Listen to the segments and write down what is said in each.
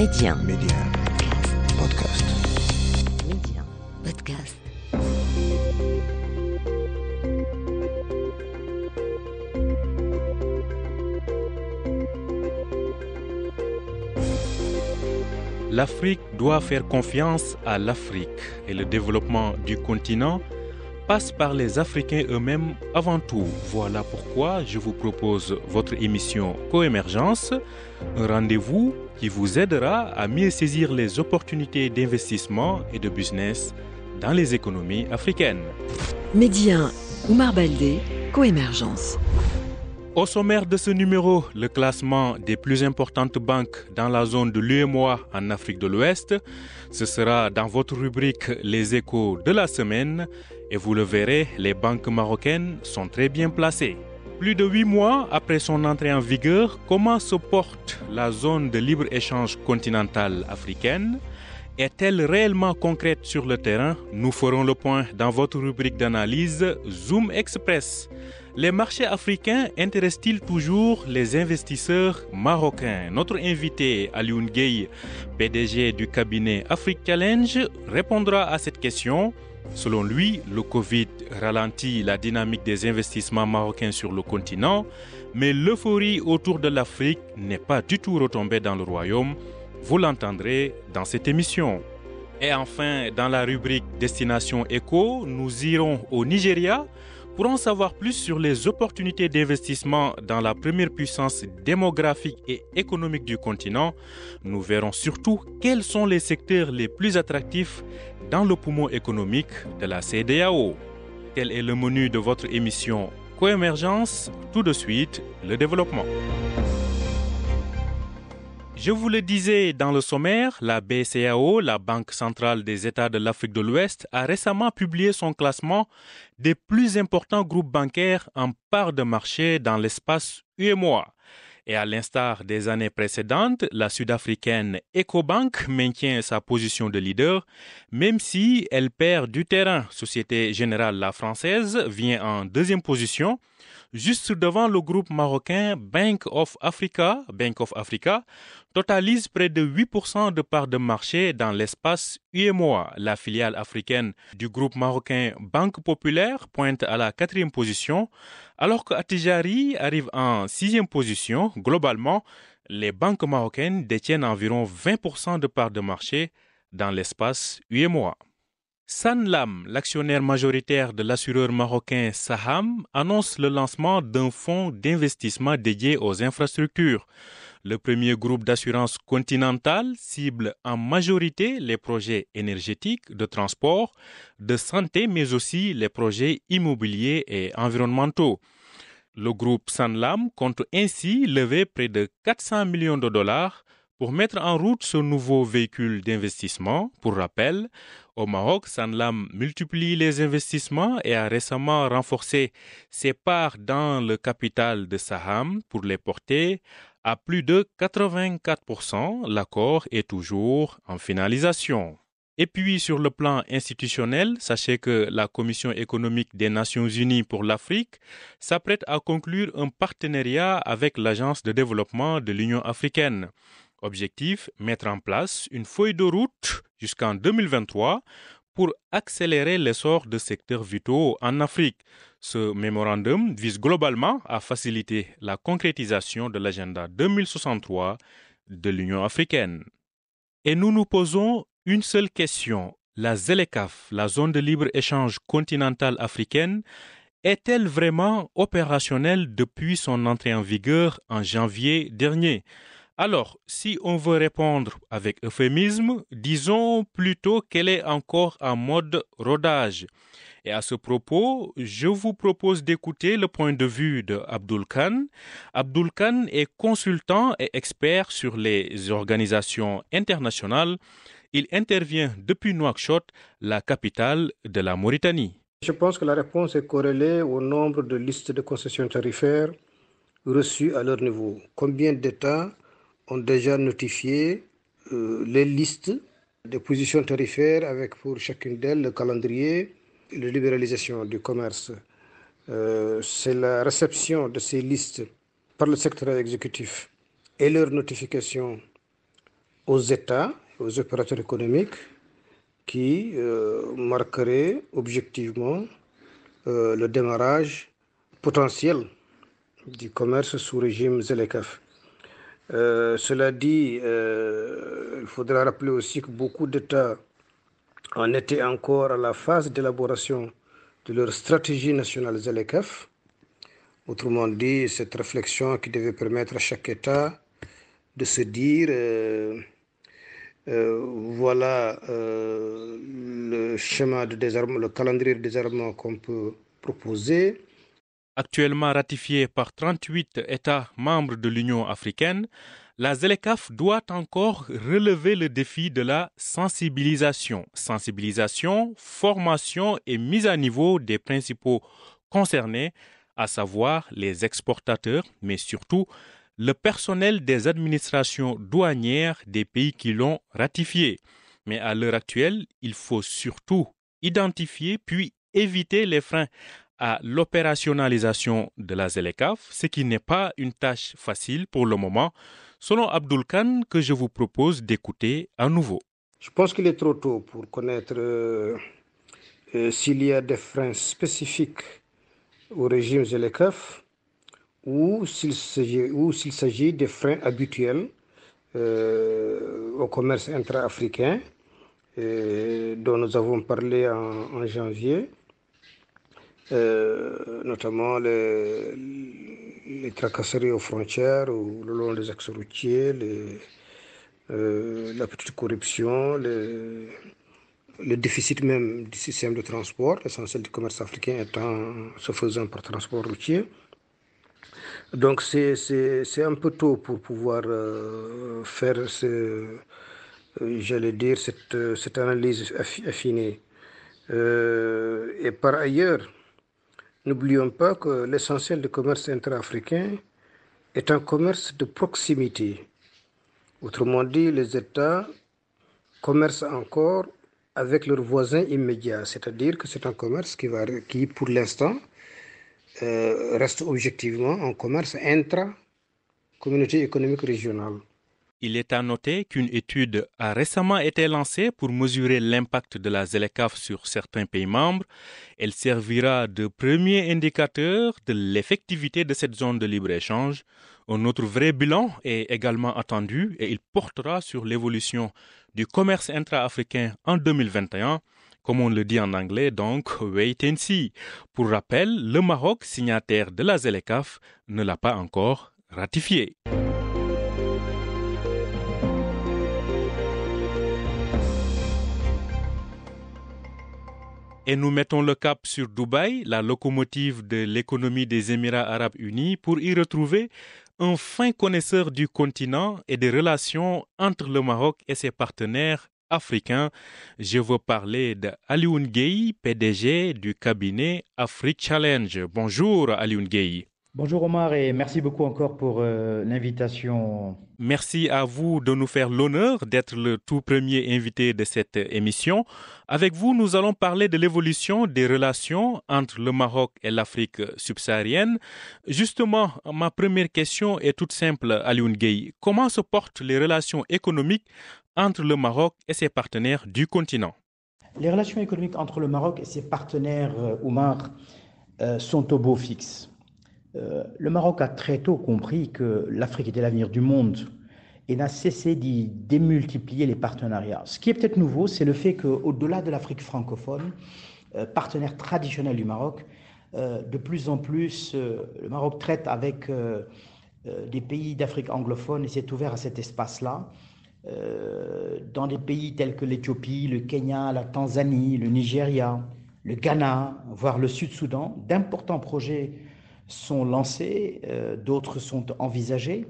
Média. Média. Podcast. Média. Podcast. L'Afrique doit faire confiance à l'Afrique et le développement du continent passe par les Africains eux-mêmes avant tout. Voilà pourquoi je vous propose votre émission Coémergence, un rendez-vous qui vous aidera à mieux saisir les opportunités d'investissement et de business dans les économies africaines. Média. Oumar Baldé. Coémergence. Au sommaire de ce numéro, le classement des plus importantes banques dans la zone de l'UEMOA en Afrique de l'Ouest. Ce sera dans votre rubrique Les échos de la semaine et vous le verrez, les banques marocaines sont très bien placées. Plus de huit mois après son entrée en vigueur, comment se porte la zone de libre-échange continentale africaine? Est-elle réellement concrète sur le terrain? Nous ferons le point dans votre rubrique d'analyse Zoom Express. Les marchés africains intéressent-ils toujours les investisseurs marocains? Notre invité Alioune Gueye, PDG du cabinet Afrique Challenge, répondra à cette question. Selon lui, le Covid ralentit la dynamique des investissements marocains sur le continent, mais l'euphorie autour de l'Afrique n'est pas du tout retombée dans le royaume. Vous l'entendrez dans cette émission. Et enfin, dans la rubrique Destination Éco, nous irons au Nigeria pour en savoir plus sur les opportunités d'investissement dans la première puissance démographique et économique du continent, nous verrons surtout quels sont les secteurs les plus attractifs dans le poumon économique de la CDAO. Tel est le menu de votre émission Coémergence. Tout de suite, le développement. Je vous le disais dans le sommaire, la BCAO, la Banque centrale des États de l'Afrique de l'Ouest, a récemment publié son classement des plus importants groupes bancaires en part de marché dans l'espace UEMOA. Et à l'instar des années précédentes, la sud-africaine EcoBank maintient sa position de leader, même si elle perd du terrain. Société Générale La Française vient en deuxième position, juste devant le groupe marocain Bank of Africa, Bank of Africa, totalise près de 8% de parts de marché dans l'espace UEMOA. La filiale africaine du groupe marocain Banque Populaire pointe à la quatrième position, alors que Atijari arrive en sixième position. Globalement, les banques marocaines détiennent environ 20% de parts de marché dans l'espace UEMOA. Sanlam, l'actionnaire majoritaire de l'assureur marocain Saham, annonce le lancement d'un fonds d'investissement dédié aux infrastructures. Le premier groupe d'assurance continental cible en majorité les projets énergétiques, de transport, de santé, mais aussi les projets immobiliers et environnementaux. Le groupe Sanlam compte ainsi lever près de 400 millions de dollars pour mettre en route ce nouveau véhicule d'investissement. Pour rappel, au Maroc, Sanlam multiplie les investissements et a récemment renforcé ses parts dans le capital de Saham pour les porter à plus de 84%. L'accord est toujours en finalisation. Et puis sur le plan institutionnel, sachez que la Commission économique des Nations Unies pour l'Afrique s'apprête à conclure un partenariat avec l'Agence de développement de l'Union africaine. Objectif, mettre en place une feuille de route jusqu'en 2023 pour accélérer l'essor de secteurs vitaux en Afrique. Ce mémorandum vise globalement à faciliter la concrétisation de l'agenda 2063 de l'Union africaine. Et nous nous posons une seule question. La ZLECAF, la zone de libre-échange continentale africaine, est-elle vraiment opérationnelle depuis son entrée en vigueur en janvier dernier? Alors, si on veut répondre avec euphémisme, disons plutôt qu'elle est encore en mode rodage. Et à ce propos, je vous propose d'écouter le point de vue de Khan. Abdul Khan est consultant et expert sur les organisations internationales. Il intervient depuis Nouakchott, la capitale de la Mauritanie. Je pense que la réponse est corrélée au nombre de listes de concessions tarifaires reçues à leur niveau. Combien d'États ont déjà notifié euh, les listes des positions tarifaires avec pour chacune d'elles le calendrier de libéralisation du commerce. Euh, C'est la réception de ces listes par le secteur exécutif et leur notification aux États, aux opérateurs économiques qui marquerait objectivement le démarrage potentiel du commerce sous régime Zelekaf. Euh, cela dit, euh, il faudra rappeler aussi que beaucoup d'États en étaient encore à la phase d'élaboration de leur stratégie nationale Zelekaf. Autrement dit, cette réflexion qui devait permettre à chaque État de se dire euh, voilà le schéma de le calendrier de désarmement qu'on peut proposer Actuellement ratifiée par 38 États membres de l'Union africaine, la ZLECAF doit encore relever le défi de la sensibilisation. Sensibilisation, formation et mise à niveau des principaux concernés, à savoir les exportateurs, mais surtout le personnel des administrations douanières des pays qui l'ont ratifié. Mais à l'heure actuelle, il faut surtout identifier puis éviter les freins à l'opérationnalisation de la ZLECAF, ce qui n'est pas une tâche facile pour le moment, selon Abdul Khan, que je vous propose d'écouter à nouveau. Je pense qu'il est trop tôt pour connaître euh, euh, s'il y a des freins spécifiques au régime ZLECAF ou s'il s'agit des freins habituels euh, au commerce intra-africain dont nous avons parlé en janvier euh, notamment les, les, tracasseries aux frontières ou le long des axes routiers, euh, la petite corruption, le déficit même du système de transport, l'essentiel du commerce africain étant se faisant par transport routier. Donc c'est un peu tôt pour pouvoir euh, faire, j'allais dire, cette, cette analyse affinée. et par ailleurs, N'oublions pas que l'essentiel du commerce intra-africain est un commerce de proximité. Autrement dit, les États commercent encore avec leurs voisins immédiats, c'est-à-dire que c'est un commerce qui, pour l'instant, euh, reste objectivement un commerce intra-communauté économique régionale. Il est à noter qu'une étude a récemment été lancée pour mesurer l'impact de la ZLECAF sur certains pays membres. Elle servira de premier indicateur de l'effectivité de cette zone de libre-échange. Un autre vrai bilan est également attendu et il portera sur l'évolution du commerce intra-africain en 2021 comme on le dit en anglais, donc wait and see. Pour rappel, le Maroc, signataire de la ZLECAF, ne l'a pas encore ratifié. Et nous mettons le cap sur Dubaï, la locomotive de l'économie des Émirats arabes unis, pour y retrouver un fin connaisseur du continent et des relations entre le Maroc et ses partenaires africains. Je veux parler d'Alioun Gueye, PDG du cabinet Afrique Challenge. Bonjour Alioun Gueye. Bonjour Omar et merci beaucoup encore pour euh, l'invitation. Merci à vous de nous faire l'honneur d'être le tout premier invité de cette émission. Avec vous, nous allons parler de l'évolution des relations entre le Maroc et l'Afrique subsaharienne. Justement, ma première question est toute simple, Alioune Gueye. Comment se portent les relations économiques entre le Maroc et ses partenaires du continent? Les relations économiques entre le Maroc et ses partenaires, euh, Omar, euh, sont au beau fixe. Euh, le Maroc a très tôt compris que l'Afrique était l'avenir du monde et n'a cessé d'y démultiplier les partenariats. Ce qui est peut-être nouveau, c'est le fait qu'au-delà de l'Afrique francophone, euh, partenaire traditionnel du Maroc, euh, de plus en plus, le Maroc traite avec des pays d'Afrique anglophone et s'est ouvert à cet espace-là. dans des pays tels que l'Éthiopie, le Kenya, la Tanzanie, le Nigeria, le Ghana, voire le Sud-Soudan, d'importants projets sont lancés, euh, d'autres sont envisagés,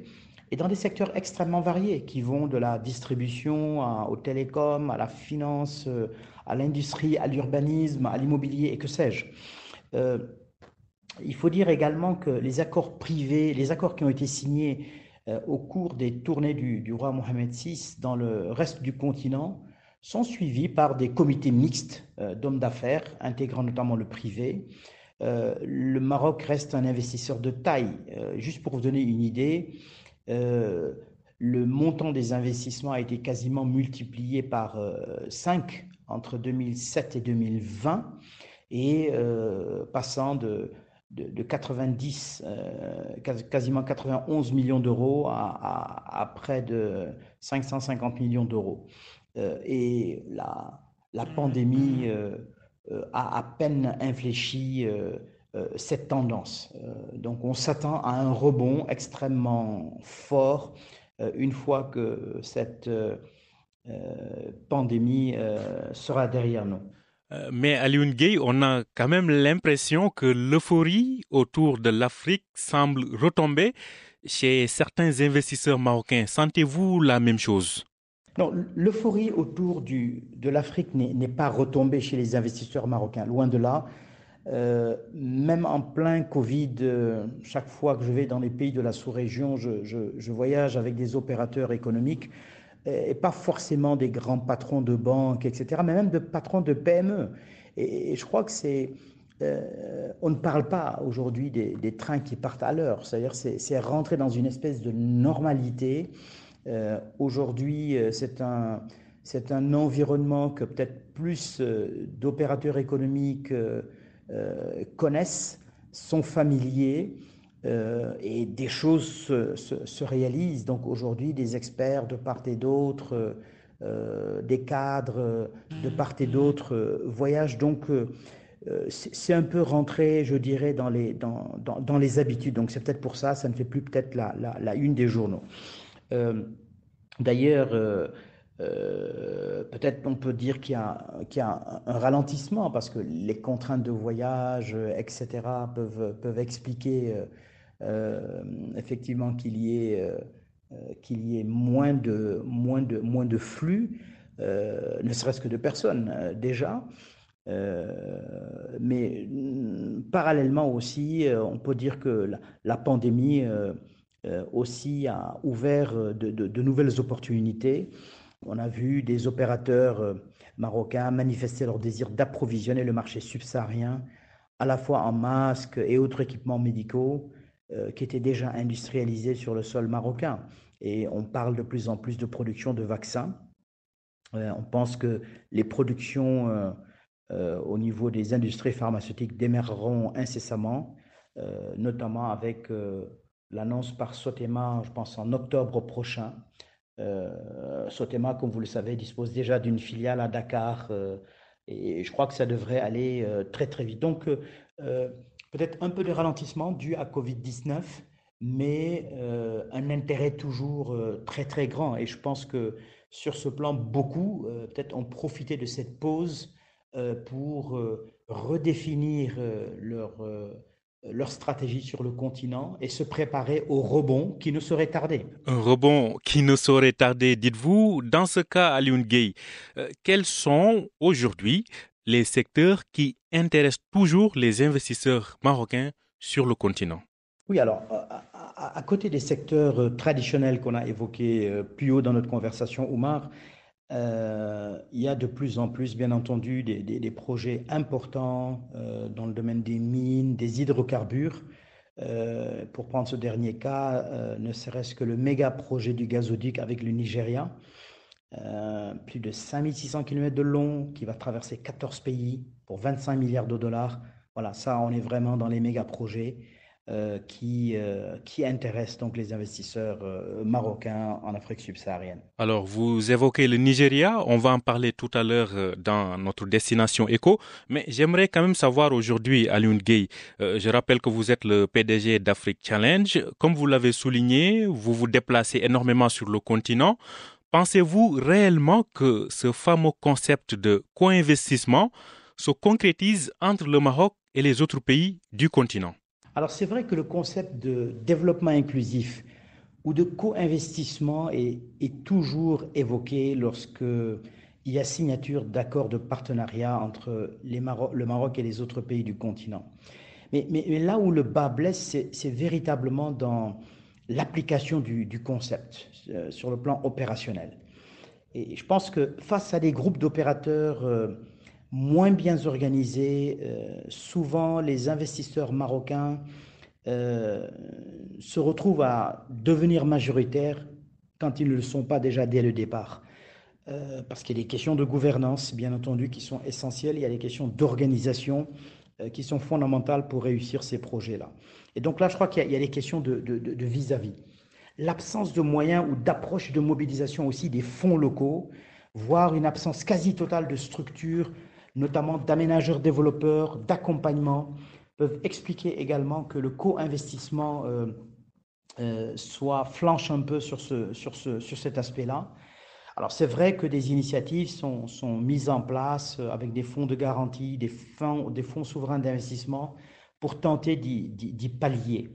et dans des secteurs extrêmement variés qui vont de la distribution à, aux télécoms, à la finance, euh, à l'industrie, à l'urbanisme, à l'immobilier et que sais-je. Euh, il faut dire également que les accords privés, les accords qui ont été signés au cours des tournées du, du, roi Mohamed VI dans le reste du continent sont suivis par des comités mixtes d'hommes d'affaires, intégrant notamment le privé, euh, le Maroc reste un investisseur de taille. Euh, juste pour vous donner une idée, euh, le montant des investissements a été quasiment multiplié par 5 entre 2007 et 2020 et passant de de, 90, quasiment 91 millions d'euros à, près de 550 millions d'euros. et la, la pandémie a à peine infléchi euh, cette tendance. Euh, donc on s'attend à un rebond extrêmement fort euh, une fois que cette pandémie sera derrière nous. Mais à Gay, on a quand même l'impression que l'euphorie autour de l'Afrique semble retomber chez certains investisseurs marocains. Sentez-vous la même chose? L'euphorie autour de l'Afrique n'est pas retombée chez les investisseurs marocains. Loin de là. Euh, même en plein Covid, euh, chaque fois que je vais dans les pays de la sous-région, je, voyage avec des opérateurs économiques et pas forcément des grands patrons de banques, etc., mais même de patrons de PME. Et, je crois que c'est... Euh, on ne parle pas aujourd'hui des, trains qui partent à l'heure, c'est-à-dire c'est rentrer dans une espèce de normalité. Aujourd'hui, c'est un, c'est un environnement que peut-être plus d'opérateurs économiques euh, connaissent, sont familiers euh, et des choses se, réalisent. Donc aujourd'hui, des experts de part et d'autre, euh, des cadres de part et d'autre voyagent. Donc c'est un peu rentré, je dirais, dans les, habitudes. Donc c'est peut-être pour ça, ça ne fait plus peut-être la, une des journaux. D'ailleurs, euh, peut-être on peut dire qu'il y, a, un ralentissement parce que les contraintes de voyage, etc., peuvent, peuvent expliquer euh, euh, effectivement qu'il y y ait moins, de, moins, de, moins de flux, ne serait-ce que de personnes déjà. mais mm, parallèlement aussi, on peut dire que la, pandémie aussi a ouvert de, de nouvelles opportunités. On a vu des opérateurs euh, marocains manifester leur désir d'approvisionner le marché subsaharien à la fois en masques et autres équipements médicaux euh, qui étaient déjà industrialisés sur le sol marocain. Et on parle de plus en plus de production de vaccins. Euh, on pense que les productions au niveau des industries pharmaceutiques démarreront incessamment, notamment avec l'annonce par Sotema, je pense en octobre prochain, euh, Sotema, comme vous le savez, dispose déjà d'une filiale à Dakar euh, et je crois que ça devrait aller euh, très très vite. Donc peut-être un peu de ralentissement dû à Covid-19, mais un intérêt toujours très très grand. Et je pense que sur ce plan, beaucoup peut-être ont profité de cette pause pour redéfinir leur leur stratégie sur le continent et se préparer au rebond qui ne saurait tarder. Un rebond qui ne saurait tarder, dites-vous. Dans ce cas, Alioune Gay, euh, quels sont aujourd'hui les secteurs qui intéressent toujours les investisseurs marocains sur le continent? Oui, alors, à, côté des secteurs euh, traditionnels qu'on a évoqués euh, plus haut dans notre conversation, Oumar, euh, il y a de plus en plus, bien entendu, des, projets importants euh, dans le domaine des mines, des hydrocarbures. Euh, pour prendre ce dernier cas, ne serait-ce que le méga projet du gazoduc avec le Nigeria, plus de 5600 km de long, qui va traverser 14 pays pour 25 milliards de dollars. Voilà, ça, on est vraiment dans les méga projets. Euh, qui, euh, qui intéresse donc les investisseurs euh, marocains en Afrique subsaharienne. Alors, vous évoquez le Nigeria, on va en parler tout à l'heure dans notre destination éco, mais j'aimerais quand même savoir aujourd'hui, Alioune Gay, je rappelle que vous êtes le PDG d'Afrique Challenge. Comme vous l'avez souligné, vous vous déplacez énormément sur le continent. Pensez-vous réellement que ce fameux concept de co-investissement se concrétise entre le Maroc et les autres pays du continent? Alors c'est vrai que le concept de développement inclusif ou de co-investissement est, toujours évoqué lorsque il y a signature d'accords de partenariat entre le Maroc et les autres pays du continent. Mais, là où le bas blesse, c'est véritablement dans l'application du, concept euh, sur le plan opérationnel. Et je pense que face à des groupes d'opérateurs euh, moins bien organisés. Euh, souvent, les investisseurs marocains euh, se retrouvent à devenir majoritaires quand ils ne le sont pas déjà dès le départ. parce qu'il y a des questions de gouvernance, bien entendu, qui sont essentielles, il y a des questions d'organisation qui sont fondamentales pour réussir ces projets-là. Et donc là, je crois qu'il y, a des questions de vis-à-vis. L'absence de moyens ou d'approche de mobilisation aussi des fonds locaux, voire une absence quasi totale de structures, notamment d'aménageurs développeurs, d'accompagnement, peuvent expliquer également que le co-investissement euh, euh, soit flanche un peu sur, ce, sur, ce, sur cet aspect-là. Alors c'est vrai que des initiatives sont, sont, mises en place euh, avec des fonds de garantie, des fonds, des fonds souverains d'investissement pour tenter d'y pallier.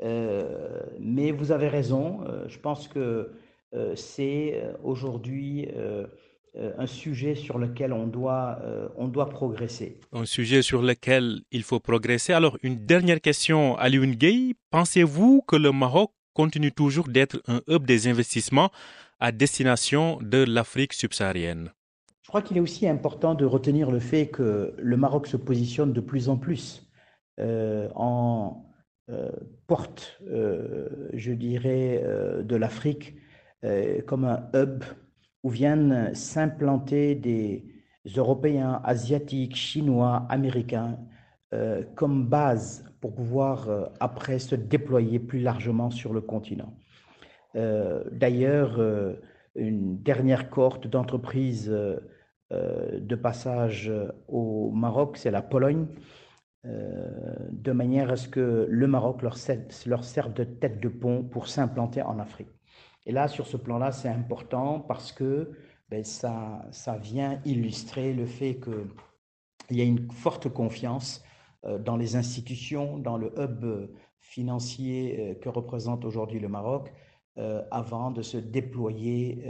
Mais vous avez raison, je pense que c'est aujourd'hui un sujet sur lequel on doit, on doit progresser. Un sujet sur lequel il faut progresser. Alors, une dernière question, Alioune Gay. Pensez-vous que le Maroc continue toujours d'être un hub des investissements à destination de l'Afrique subsaharienne? Je crois qu'il est aussi important de retenir le fait que le Maroc se positionne de plus en plus en euh, porte, euh, je dirais, euh, de l'Afrique comme un hub où viennent s'implanter des Européens, Asiatiques, Chinois, Américains comme base pour pouvoir après se déployer plus largement sur le continent. D'ailleurs, une dernière cohorte d'entreprises de passage au Maroc, c'est la Pologne, euh, de manière à ce que le Maroc leur, serve de tête de pont pour s'implanter en Afrique. Et là, sur ce plan-là, c'est important parce que ben, ça, ça vient illustrer le fait qu'il y a une forte confiance euh, dans les institutions, dans le hub financier euh, que représente aujourd'hui le Maroc, avant de se déployer,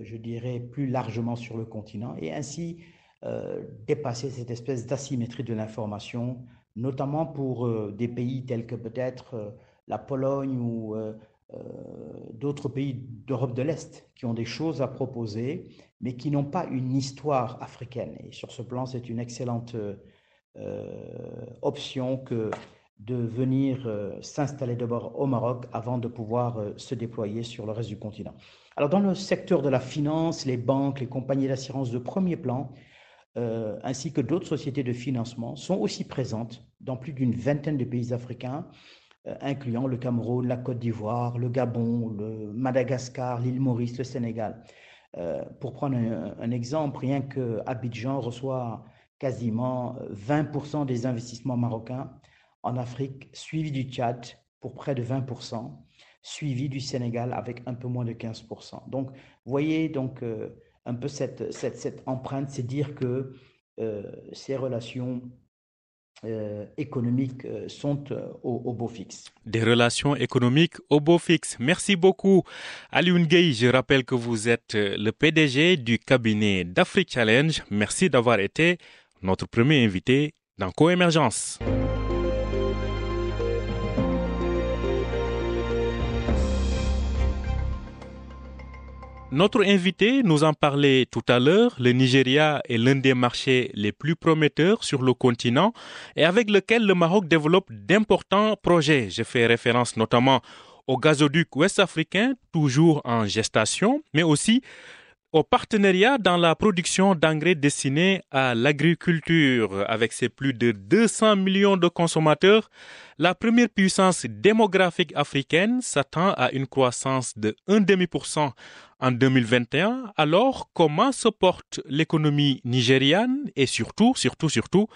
je dirais, plus largement sur le continent et ainsi euh, dépasser cette espèce d'asymétrie de l'information, notamment pour euh, des pays tels que peut-être euh, la Pologne ou d'autres pays d'Europe de l'Est qui ont des choses à proposer, mais qui n'ont pas une histoire africaine. Et sur ce plan, c'est une excellente option que de venir s'installer d'abord au Maroc avant de pouvoir se déployer sur le reste du continent. Alors dans le secteur de la finance, les banques, les compagnies d'assurance de premier plan euh, ainsi que d'autres sociétés de financement sont aussi présentes dans plus d'une vingtaine de pays africains, euh, incluant le Cameroun, la Côte d'Ivoire, le Gabon, le Madagascar, l'île Maurice, le Sénégal. Euh, pour prendre un, exemple, rien que Abidjan reçoit quasiment 20% des investissements marocains en Afrique, suivi du Tchad pour près de 20%, suivi du Sénégal avec un peu moins de 15%. Donc, voyez, donc, un peu cette, empreinte, c'est dire que euh, ces relations euh, économiques euh, sont au, beau fixe. Des relations économiques au beau fixe. Merci beaucoup. Alioune Gueye, je rappelle que vous êtes le PDG du cabinet d'Afrique Challenge. Merci d'avoir été notre premier invité dans Coémergence. Notre invité nous en parlait tout à l'heure. Le Nigeria est l'un des marchés les plus prometteurs sur le continent et avec lequel le Maroc développe d'importants projets. Je fais référence notamment au gazoduc ouest-africain, toujours en gestation, mais aussi au partenariat dans la production d'engrais destinés à l'agriculture. Avec ses plus de 200 millions de consommateurs, la première puissance démographique africaine s'attend à une croissance de 1,5% en 2021. Alors, comment se porte l'économie nigériane et surtout, surtout, surtout,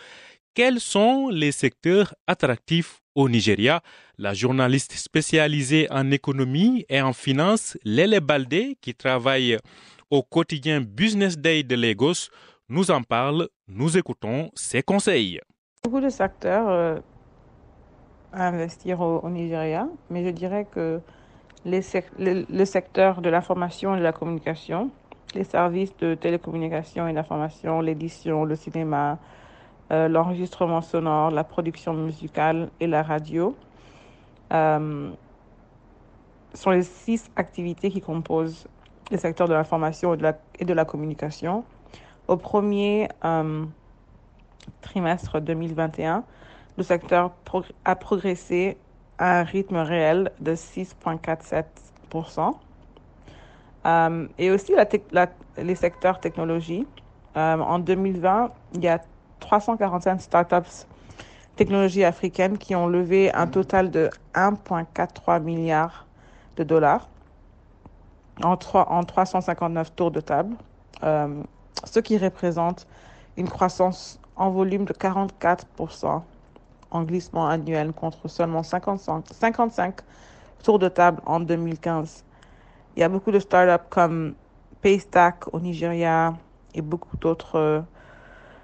quels sont les secteurs attractifs au Nigeria? La journaliste spécialisée en économie et en finance, Lele Baldé, qui travaille au quotidien Business Day de Lagos, nous en parle. Nous écoutons ses conseils. Beaucoup de secteurs euh, investir au, Nigeria, mais je dirais que le, secteur de l'information et de la communication, les services de télécommunication et d'information, l'édition, le cinéma, euh, l'enregistrement sonore, la production musicale et la radio euh, sont les six activités qui composent le secteur de l'information et, de la, communication. Au premier euh, trimestre 2021, le secteur a progressé à un rythme réel de 6,47%. Euh, et aussi les secteurs technologie. Euh, en 2020, il y a 345 startups technologies africaines qui ont levé un total de 1,43 milliard de dollars en, 3, en 359 tours de table, euh, ce qui représente une croissance en volume de 44% en glissement annuel contre seulement 55, 55 tours de table en 2015. Il y a beaucoup de startups comme Paystack au Nigeria et beaucoup d'autres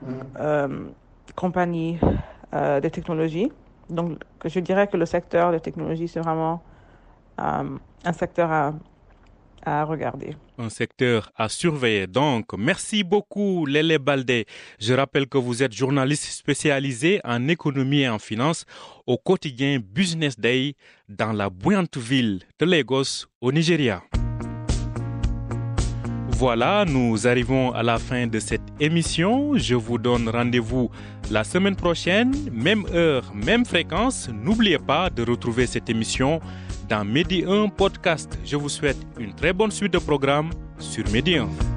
mm. euh, compagnies euh, de technologie. Donc, je dirais que le secteur de technologie, c'est vraiment euh, un secteur à, regarder. Un secteur à surveiller. Donc, merci beaucoup, Lele Baldé. Je rappelle que vous êtes journaliste spécialisé en économie et en finance au quotidien Business Day dans la bouillante ville de Lagos, au Nigeria. Voilà, nous arrivons à la fin de cette émission. Je vous donne rendez-vous la semaine prochaine, même heure, même fréquence. N'oubliez pas de retrouver cette émission dans Medi 1 Podcast. Je vous souhaite une très bonne suite de programmes sur Medi 1.